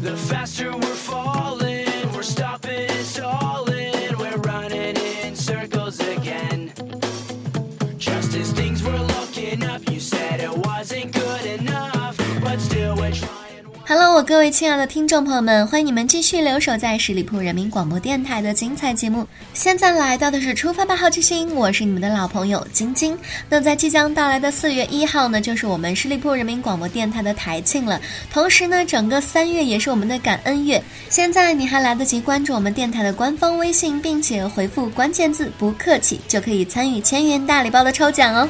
the faster we're falling. Hello，各位亲爱的听众朋友们，欢迎你们继续留守在十里铺人民广播电台的精彩节目。现在来到的是出发吧，好奇心，我是你们的老朋友晶晶。那在即将到来的四月一号呢，就是我们十里铺人民广播电台的台庆了。同时呢，整个三月也是我们的感恩月。现在你还来得及关注我们电台的官方微信，并且回复关键字“不客气”，就可以参与千元大礼包的抽奖哦。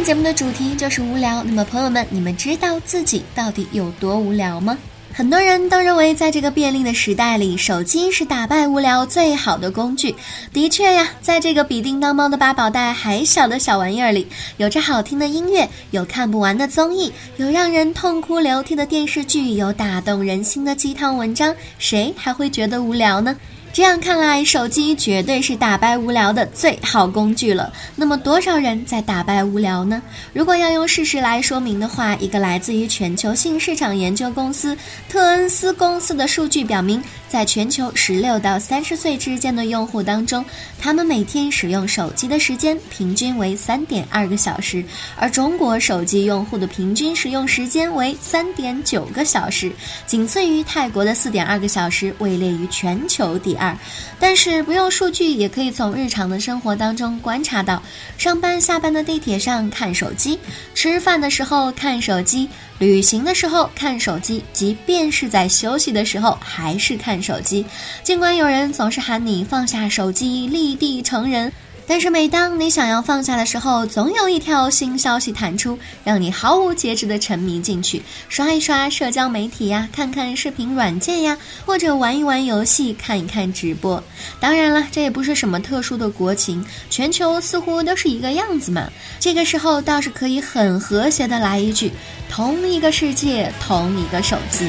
天节目的主题就是无聊。那么，朋友们，你们知道自己到底有多无聊吗？很多人都认为，在这个便利的时代里，手机是打败无聊最好的工具。的确呀，在这个比叮当猫的八宝袋还小的小玩意儿里，有着好听的音乐，有看不完的综艺，有让人痛哭流涕的电视剧，有打动人心的鸡汤文章，谁还会觉得无聊呢？这样看来，手机绝对是打败无聊的最好工具了。那么，多少人在打败无聊呢？如果要用事实来说明的话，一个来自于全球性市场研究公司特恩斯公司的数据表明。在全球十六到三十岁之间的用户当中，他们每天使用手机的时间平均为三点二个小时，而中国手机用户的平均使用时间为三点九个小时，仅次于泰国的四点二个小时，位列于全球第二。但是不用数据也可以从日常的生活当中观察到，上班下班的地铁上看手机，吃饭的时候看手机。旅行的时候看手机，即便是在休息的时候还是看手机。尽管有人总是喊你放下手机，立地成人。但是每当你想要放下的时候，总有一条新消息弹出，让你毫无节制的沉迷进去，刷一刷社交媒体呀，看看视频软件呀，或者玩一玩游戏，看一看直播。当然了，这也不是什么特殊的国情，全球似乎都是一个样子嘛。这个时候倒是可以很和谐的来一句：同一个世界，同一个手机。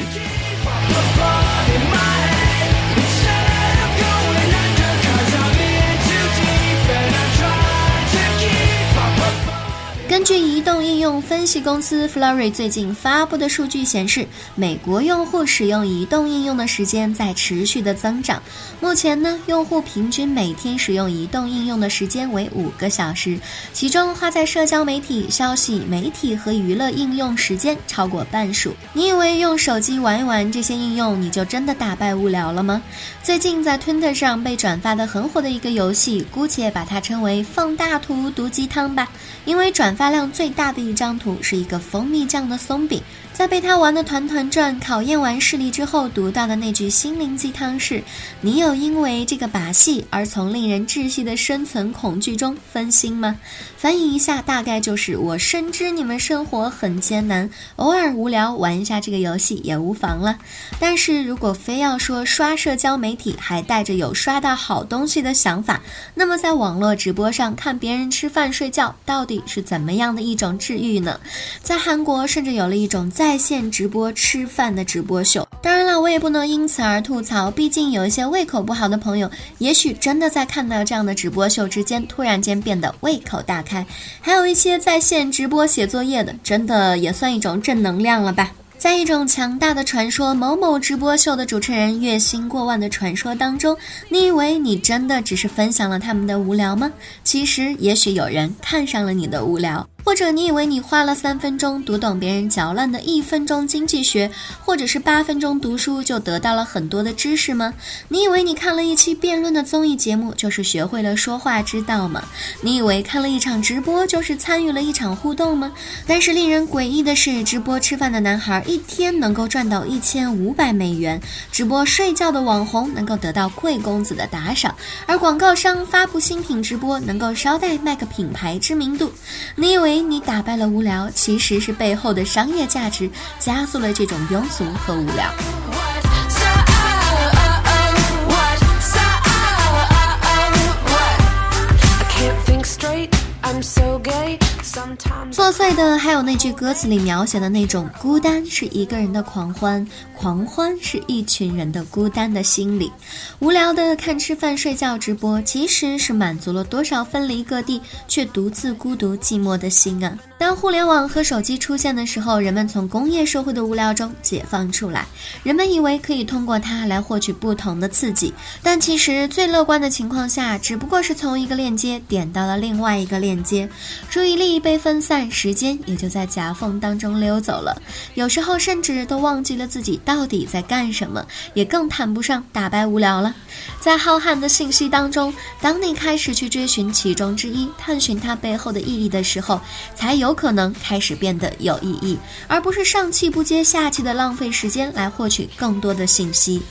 根据移动应用分析公司 Flurry 最近发布的数据显示，美国用户使用移动应用的时间在持续的增长。目前呢，用户平均每天使用移动应用的时间为五个小时，其中花在社交媒体、消息媒体和娱乐应用时间超过半数。你以为用手机玩一玩这些应用，你就真的打败无聊了吗？最近在 Twitter 上被转发的很火的一个游戏，姑且把它称为“放大图毒鸡汤”吧，因为转发。发量最大的一张图是一个蜂蜜酱的松饼。在被他玩的团团转、考验完视力之后，读到的那句心灵鸡汤是：“你有因为这个把戏而从令人窒息的生存恐惧中分心吗？”翻译一下，大概就是：“我深知你们生活很艰难，偶尔无聊玩一下这个游戏也无妨了。但是如果非要说刷社交媒体还带着有刷到好东西的想法，那么在网络直播上看别人吃饭睡觉，到底是怎么样的一种治愈呢？在韩国，甚至有了一种在在线直播吃饭的直播秀，当然了，我也不能因此而吐槽，毕竟有一些胃口不好的朋友，也许真的在看到这样的直播秀之间，突然间变得胃口大开。还有一些在线直播写作业的，真的也算一种正能量了吧。在一种强大的传说——某某直播秀的主持人月薪过万的传说当中，你以为你真的只是分享了他们的无聊吗？其实，也许有人看上了你的无聊。或者你以为你花了三分钟读懂别人嚼烂的一分钟经济学，或者是八分钟读书就得到了很多的知识吗？你以为你看了一期辩论的综艺节目就是学会了说话之道吗？你以为看了一场直播就是参与了一场互动吗？但是令人诡异的是，直播吃饭的男孩一天能够赚到一千五百美元，直播睡觉的网红能够得到贵公子的打赏，而广告商发布新品直播能够捎带卖个品牌知名度。你以为？为你打败了无聊，其实是背后的商业价值加速了这种庸俗和无聊。碎的还有那句歌词里描写的那种孤单，是一个人的狂欢，狂欢是一群人的孤单的心理。无聊的看吃饭睡觉直播，其实是满足了多少分离各地却独自孤独寂寞的心啊！当互联网和手机出现的时候，人们从工业社会的无聊中解放出来，人们以为可以通过它来获取不同的刺激，但其实最乐观的情况下，只不过是从一个链接点到了另外一个链接，注意力被分散，时间也就在夹缝当中溜走了，有时候甚至都忘记了自己到底在干什么，也更谈不上打败无聊了。在浩瀚的信息当中，当你开始去追寻其中之一，探寻它背后的意义的时候，才有有可能开始变得有意义，而不是上气不接下气的浪费时间来获取更多的信息。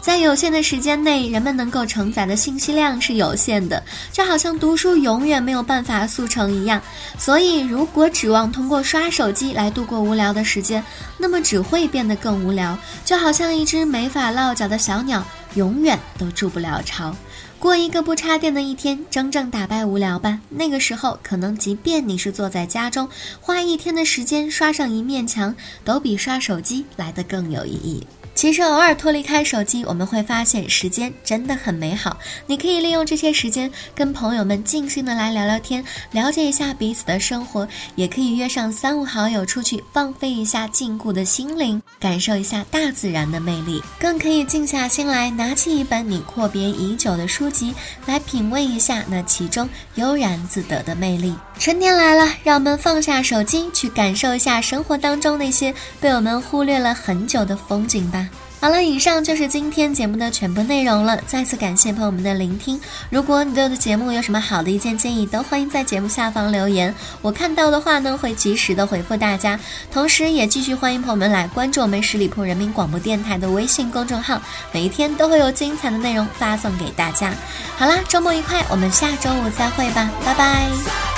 在有限的时间内，人们能够承载的信息量是有限的，就好像读书永远没有办法速成一样。所以，如果指望通过刷手机来度过无聊的时间，那么只会变得更无聊，就好像一只没法落脚的小鸟。永远都筑不了巢，过一个不插电的一天，真正打败无聊吧。那个时候，可能即便你是坐在家中，花一天的时间刷上一面墙，都比刷手机来得更有意义。其实偶尔脱离开手机，我们会发现时间真的很美好。你可以利用这些时间跟朋友们尽兴的来聊聊天，了解一下彼此的生活；也可以约上三五好友出去放飞一下禁锢的心灵，感受一下大自然的魅力。更可以静下心来，拿起一本你阔别已久的书籍，来品味一下那其中悠然自得的魅力。春天来了，让我们放下手机，去感受一下生活当中那些被我们忽略了很久的风景吧。好了，以上就是今天节目的全部内容了。再次感谢朋友们的聆听。如果你对我的节目有什么好的意见建议，都欢迎在节目下方留言。我看到的话呢，会及时的回复大家。同时，也继续欢迎朋友们来关注我们十里铺人民广播电台的微信公众号，每一天都会有精彩的内容发送给大家。好啦，周末愉快，我们下周五再会吧，拜拜。